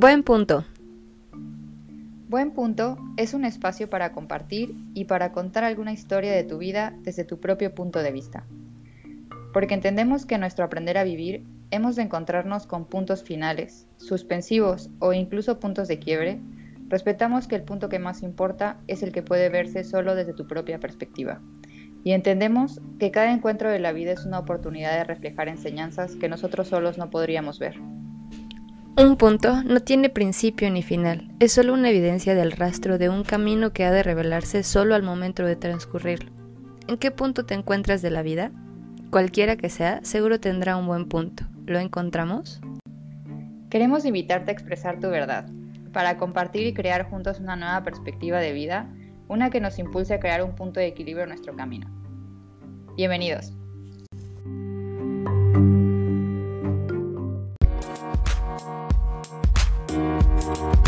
Buen punto. Buen punto es un espacio para compartir y para contar alguna historia de tu vida desde tu propio punto de vista. Porque entendemos que en nuestro aprender a vivir hemos de encontrarnos con puntos finales, suspensivos o incluso puntos de quiebre, respetamos que el punto que más importa es el que puede verse solo desde tu propia perspectiva. Y entendemos que cada encuentro de la vida es una oportunidad de reflejar enseñanzas que nosotros solos no podríamos ver. Un punto no tiene principio ni final, es solo una evidencia del rastro de un camino que ha de revelarse solo al momento de transcurrirlo. ¿En qué punto te encuentras de la vida? Cualquiera que sea, seguro tendrá un buen punto. ¿Lo encontramos? Queremos invitarte a expresar tu verdad, para compartir y crear juntos una nueva perspectiva de vida, una que nos impulse a crear un punto de equilibrio en nuestro camino. Bienvenidos. Thank